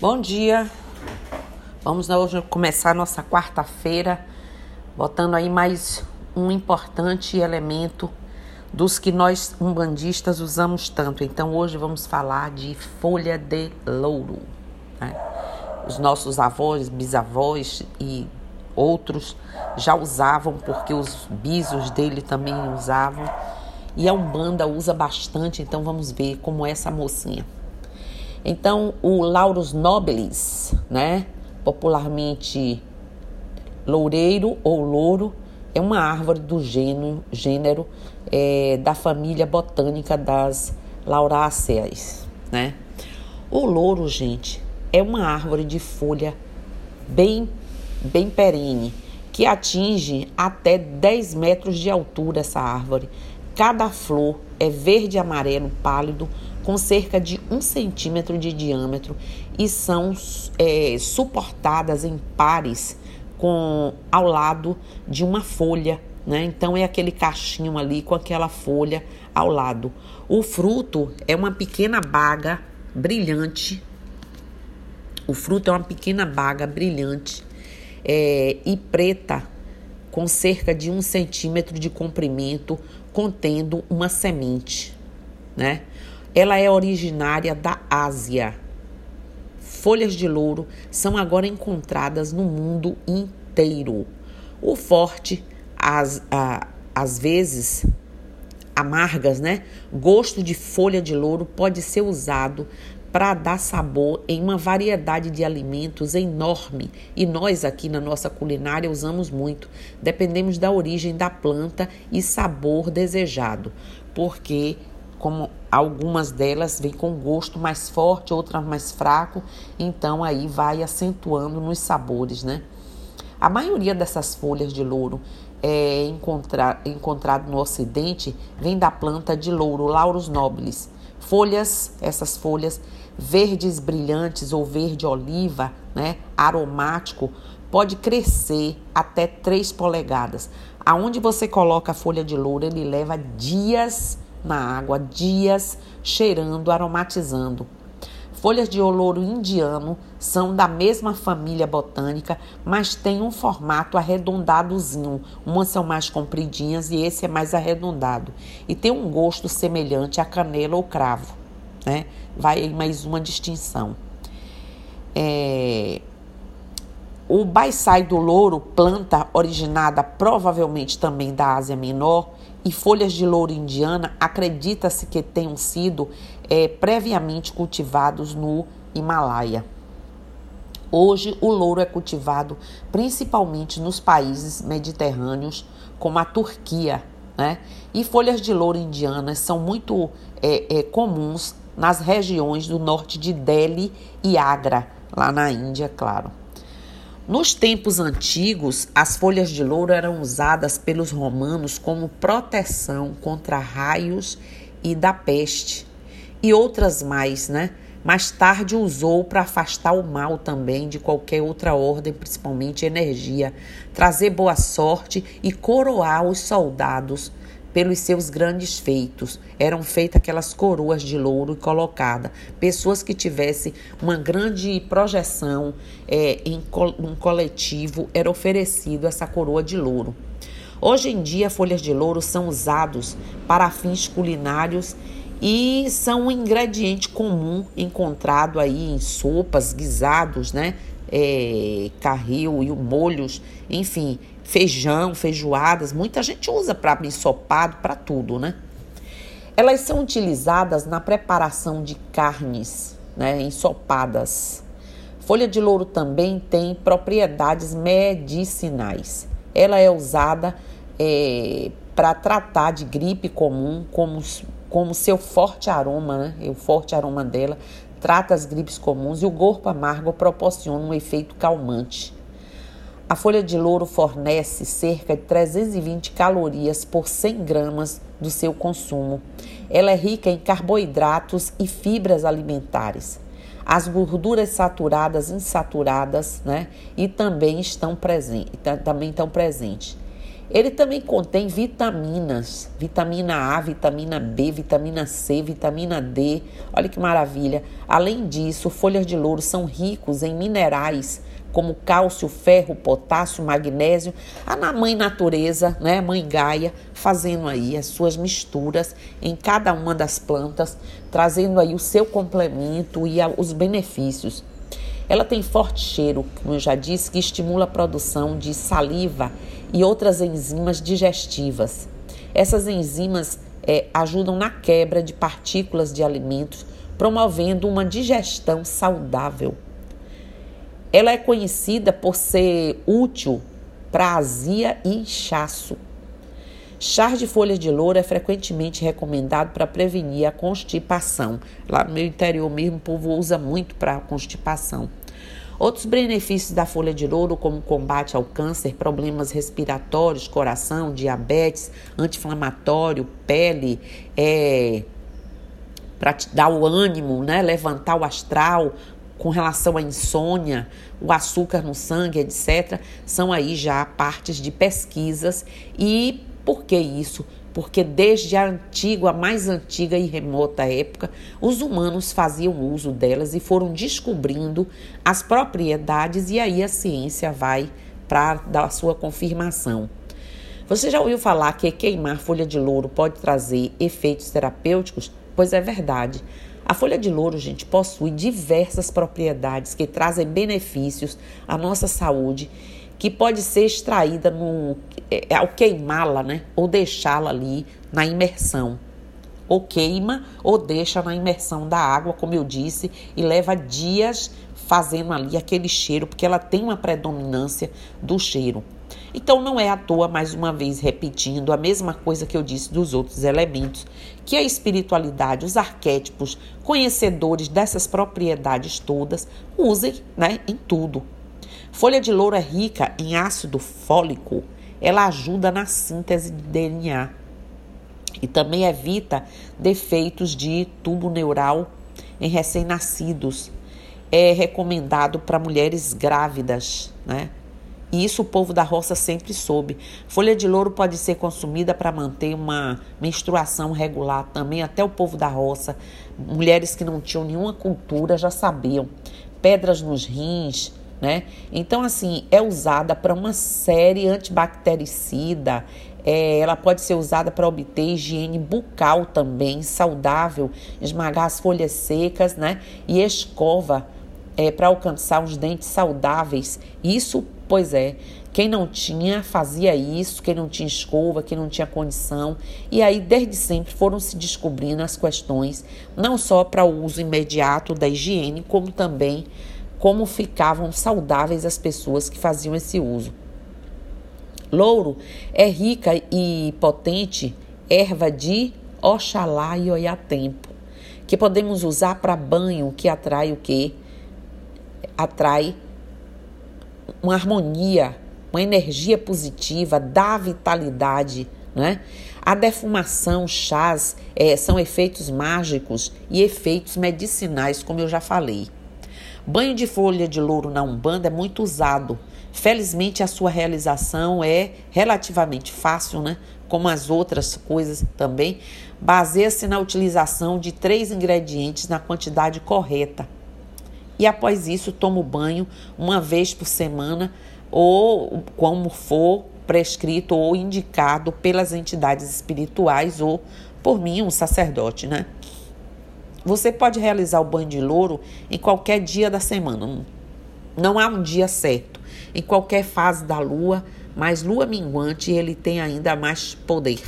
Bom dia. Vamos hoje começar nossa quarta-feira, botando aí mais um importante elemento dos que nós umbandistas usamos tanto. Então hoje vamos falar de folha de louro. Né? Os nossos avós, bisavós e outros já usavam porque os bisos dele também usavam. E a Umbanda usa bastante, então vamos ver como é essa mocinha. Então, o Laurus nobilis, né, popularmente loureiro ou louro, é uma árvore do gênero, gênero é, da família botânica das lauráceas, né? O louro, gente, é uma árvore de folha bem, bem perene, que atinge até 10 metros de altura essa árvore. Cada flor é verde amarelo pálido, com cerca de um centímetro de diâmetro e são é, suportadas em pares com ao lado de uma folha, né? Então é aquele cachinho ali com aquela folha ao lado. O fruto é uma pequena baga brilhante. O fruto é uma pequena baga brilhante é, e preta, com cerca de um centímetro de comprimento, contendo uma semente, né? Ela é originária da Ásia. Folhas de louro são agora encontradas no mundo inteiro. O forte, às, às vezes amargas, né? Gosto de folha de louro pode ser usado para dar sabor em uma variedade de alimentos enorme. E nós aqui na nossa culinária usamos muito. Dependemos da origem da planta e sabor desejado, porque como algumas delas vêm com gosto mais forte, outras mais fraco, então aí vai acentuando nos sabores, né? A maioria dessas folhas de louro é encontrar, encontrado no ocidente vem da planta de louro, Laurus nobilis. Folhas, essas folhas verdes brilhantes ou verde oliva, né, aromático, pode crescer até 3 polegadas. Aonde você coloca a folha de louro, ele leva dias na água, dias cheirando, aromatizando. Folhas de olouro indiano são da mesma família botânica, mas têm um formato arredondadozinho. Umas são mais compridinhas e esse é mais arredondado. E tem um gosto semelhante a canela ou cravo. Né? Vai aí mais uma distinção. É... O baisai do louro, planta originada provavelmente também da Ásia Menor, e folhas de louro indiana acredita-se que tenham sido é, previamente cultivados no Himalaia. Hoje, o louro é cultivado principalmente nos países mediterrâneos, como a Turquia, né? E folhas de louro indianas são muito é, é, comuns nas regiões do norte de Delhi e Agra, lá na Índia, claro. Nos tempos antigos, as folhas de louro eram usadas pelos romanos como proteção contra raios e da peste, e outras mais, né? Mais tarde usou para afastar o mal também de qualquer outra ordem, principalmente energia, trazer boa sorte e coroar os soldados pelos seus grandes feitos. Eram feitas aquelas coroas de louro e colocada. Pessoas que tivessem uma grande projeção é, em um coletivo, era oferecido essa coroa de louro. Hoje em dia, folhas de louro são usados para fins culinários e são um ingrediente comum encontrado aí em sopas, guisados, né? É, carril e molhos, enfim, feijão, feijoadas, muita gente usa para ensopado, para tudo, né? Elas são utilizadas na preparação de carnes, né, ensopadas. Folha de louro também tem propriedades medicinais. Ela é usada é, para tratar de gripe comum, como, como seu forte aroma, né? O forte aroma dela trata as gripes comuns e o corpo amargo proporciona um efeito calmante. A folha de louro fornece cerca de 320 calorias por 100 gramas do seu consumo. Ela é rica em carboidratos e fibras alimentares. As gorduras saturadas, insaturadas, né? E também estão presentes, também estão presentes. Ele também contém vitaminas, vitamina A, vitamina B, vitamina C, vitamina D. Olha que maravilha. Além disso, folhas de louro são ricos em minerais como cálcio, ferro, potássio, magnésio, a mãe natureza, né, mãe Gaia, fazendo aí as suas misturas em cada uma das plantas, trazendo aí o seu complemento e os benefícios. Ela tem forte cheiro, como eu já disse, que estimula a produção de saliva e outras enzimas digestivas. Essas enzimas é, ajudam na quebra de partículas de alimentos, promovendo uma digestão saudável. Ela é conhecida por ser útil para azia e inchaço. Chá de folhas de louro é frequentemente recomendado para prevenir a constipação. Lá no meu interior mesmo, o povo usa muito para constipação. Outros benefícios da folha de louro, como combate ao câncer, problemas respiratórios, coração, diabetes, anti-inflamatório, pele, é, para dar o ânimo, né, levantar o astral, com relação à insônia, o açúcar no sangue, etc., são aí já partes de pesquisas. E por que isso? Porque desde a antiga, a mais antiga e remota época, os humanos faziam uso delas e foram descobrindo as propriedades, e aí a ciência vai para dar sua confirmação. Você já ouviu falar que queimar folha de louro pode trazer efeitos terapêuticos? Pois é verdade. A folha de louro, gente, possui diversas propriedades que trazem benefícios à nossa saúde, que pode ser extraída no, é, ao queimá-la, né? Ou deixá-la ali na imersão. Ou queima ou deixa na imersão da água, como eu disse, e leva dias fazendo ali aquele cheiro, porque ela tem uma predominância do cheiro. Então não é à toa, mais uma vez, repetindo a mesma coisa que eu disse dos outros elementos, que a espiritualidade, os arquétipos, conhecedores dessas propriedades todas, usem né, em tudo. Folha de louro é rica em ácido fólico, ela ajuda na síntese de DNA e também evita defeitos de tubo neural em recém-nascidos. É recomendado para mulheres grávidas, né? E isso o povo da roça sempre soube. Folha de louro pode ser consumida para manter uma menstruação regular também, até o povo da roça. Mulheres que não tinham nenhuma cultura já sabiam. Pedras nos rins, né? Então, assim, é usada para uma série antibactericida. É, ela pode ser usada para obter higiene bucal também, saudável, esmagar as folhas secas, né? E escova é, para alcançar os dentes saudáveis. Isso Pois é, quem não tinha fazia isso, quem não tinha escova, quem não tinha condição. E aí, desde sempre, foram se descobrindo as questões, não só para o uso imediato da higiene, como também como ficavam saudáveis as pessoas que faziam esse uso. Louro é rica e potente erva de Oxalá e Oiatempo, que podemos usar para banho, que atrai o quê? Atrai uma harmonia, uma energia positiva, dá vitalidade, né? A defumação, chás, é, são efeitos mágicos e efeitos medicinais, como eu já falei. Banho de folha de louro na Umbanda é muito usado. Felizmente, a sua realização é relativamente fácil, né? Como as outras coisas também. Baseia-se na utilização de três ingredientes na quantidade correta e após isso tomo banho uma vez por semana ou como for prescrito ou indicado pelas entidades espirituais ou por mim, um sacerdote, né? Você pode realizar o banho de louro em qualquer dia da semana. Não há um dia certo. Em qualquer fase da lua, mas lua minguante ele tem ainda mais poder.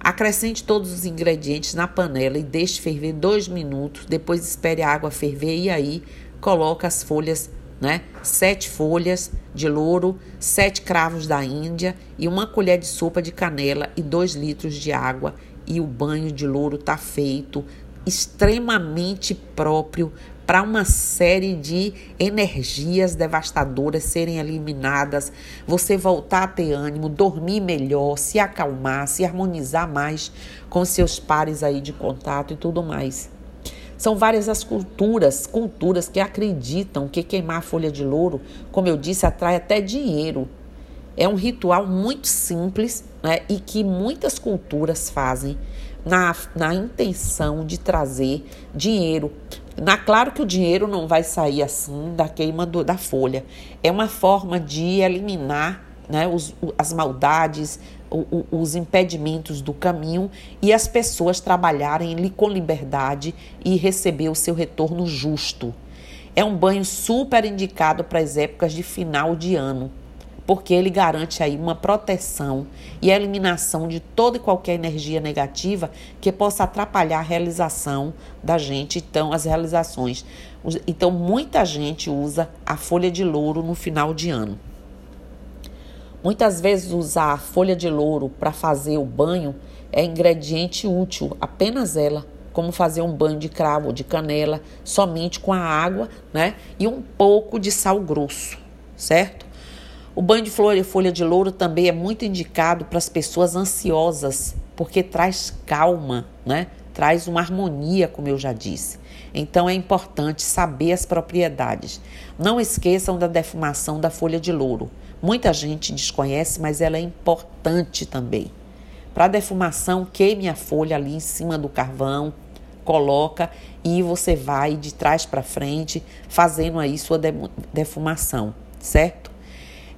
Acrescente todos os ingredientes na panela e deixe ferver dois minutos. Depois espere a água ferver e aí coloca as folhas, né? Sete folhas de louro, sete cravos da Índia e uma colher de sopa de canela e dois litros de água. E o banho de louro está feito extremamente próprio para uma série de energias devastadoras serem eliminadas, você voltar a ter ânimo, dormir melhor, se acalmar, se harmonizar mais com seus pares aí de contato e tudo mais. São várias as culturas, culturas que acreditam que queimar folha de louro, como eu disse, atrai até dinheiro. É um ritual muito simples né, e que muitas culturas fazem na, na intenção de trazer dinheiro. Na, claro que o dinheiro não vai sair assim da queima do, da folha. É uma forma de eliminar né, os, as maldades, o, o, os impedimentos do caminho e as pessoas trabalharem com liberdade e receber o seu retorno justo. É um banho super indicado para as épocas de final de ano porque ele garante aí uma proteção e a eliminação de toda e qualquer energia negativa que possa atrapalhar a realização da gente, então as realizações. Então muita gente usa a folha de louro no final de ano. Muitas vezes usar a folha de louro para fazer o banho é ingrediente útil, apenas ela, como fazer um banho de cravo, de canela, somente com a água, né? E um pouco de sal grosso, certo? O banho de flor e folha de louro também é muito indicado para as pessoas ansiosas, porque traz calma, né? Traz uma harmonia, como eu já disse. Então é importante saber as propriedades. Não esqueçam da defumação da folha de louro. Muita gente desconhece, mas ela é importante também. Para defumação, queime a folha ali em cima do carvão, coloca e você vai de trás para frente fazendo aí sua defumação, certo?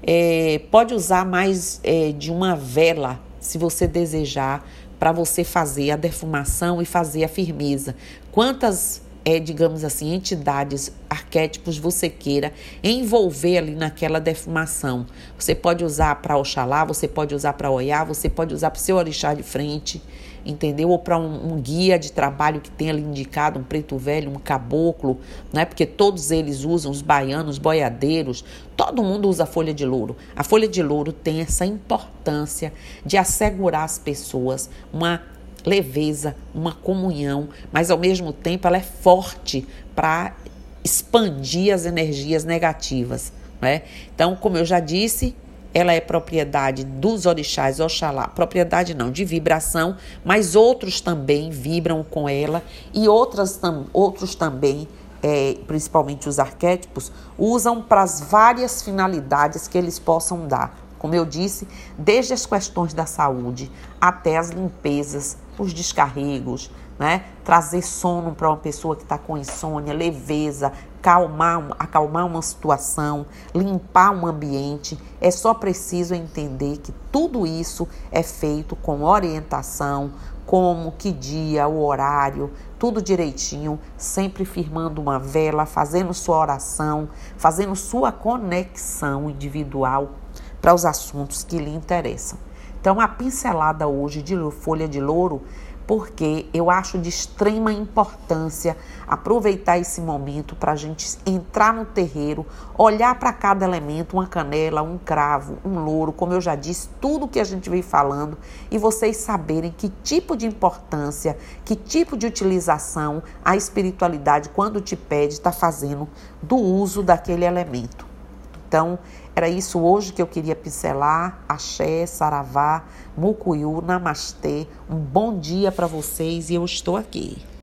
É, pode usar mais é, de uma vela, se você desejar, para você fazer a defumação e fazer a firmeza. Quantas, é, digamos assim, entidades, arquétipos você queira envolver ali naquela defumação. Você pode usar para Oxalá, você pode usar para Oiá, você pode usar para o seu orixá de frente entendeu? Ou para um, um, guia de trabalho que tenha ali indicado, um preto velho, um caboclo, né? Porque todos eles usam, os baianos, boiadeiros, todo mundo usa folha de louro. A folha de louro tem essa importância de assegurar às pessoas uma leveza, uma comunhão, mas ao mesmo tempo ela é forte para expandir as energias negativas. Né? Então, como eu já disse, ela é propriedade dos orixás Oxalá, propriedade não, de vibração, mas outros também vibram com ela e outras, tam, outros também, é, principalmente os arquétipos, usam para as várias finalidades que eles possam dar. Como eu disse, desde as questões da saúde até as limpezas, os descarregos, né? Trazer sono para uma pessoa que está com insônia, leveza, acalmar, acalmar uma situação, limpar um ambiente. É só preciso entender que tudo isso é feito com orientação, como, que dia, o horário, tudo direitinho, sempre firmando uma vela, fazendo sua oração, fazendo sua conexão individual para os assuntos que lhe interessam. Então, a pincelada hoje de folha de louro porque eu acho de extrema importância aproveitar esse momento para a gente entrar no terreiro, olhar para cada elemento, uma canela, um cravo, um louro, como eu já disse, tudo que a gente vem falando e vocês saberem que tipo de importância, que tipo de utilização a espiritualidade, quando te pede, está fazendo do uso daquele elemento. Então, era isso hoje que eu queria pincelar. Axé, Saravá, Mucuyu, Namastê. Um bom dia para vocês e eu estou aqui.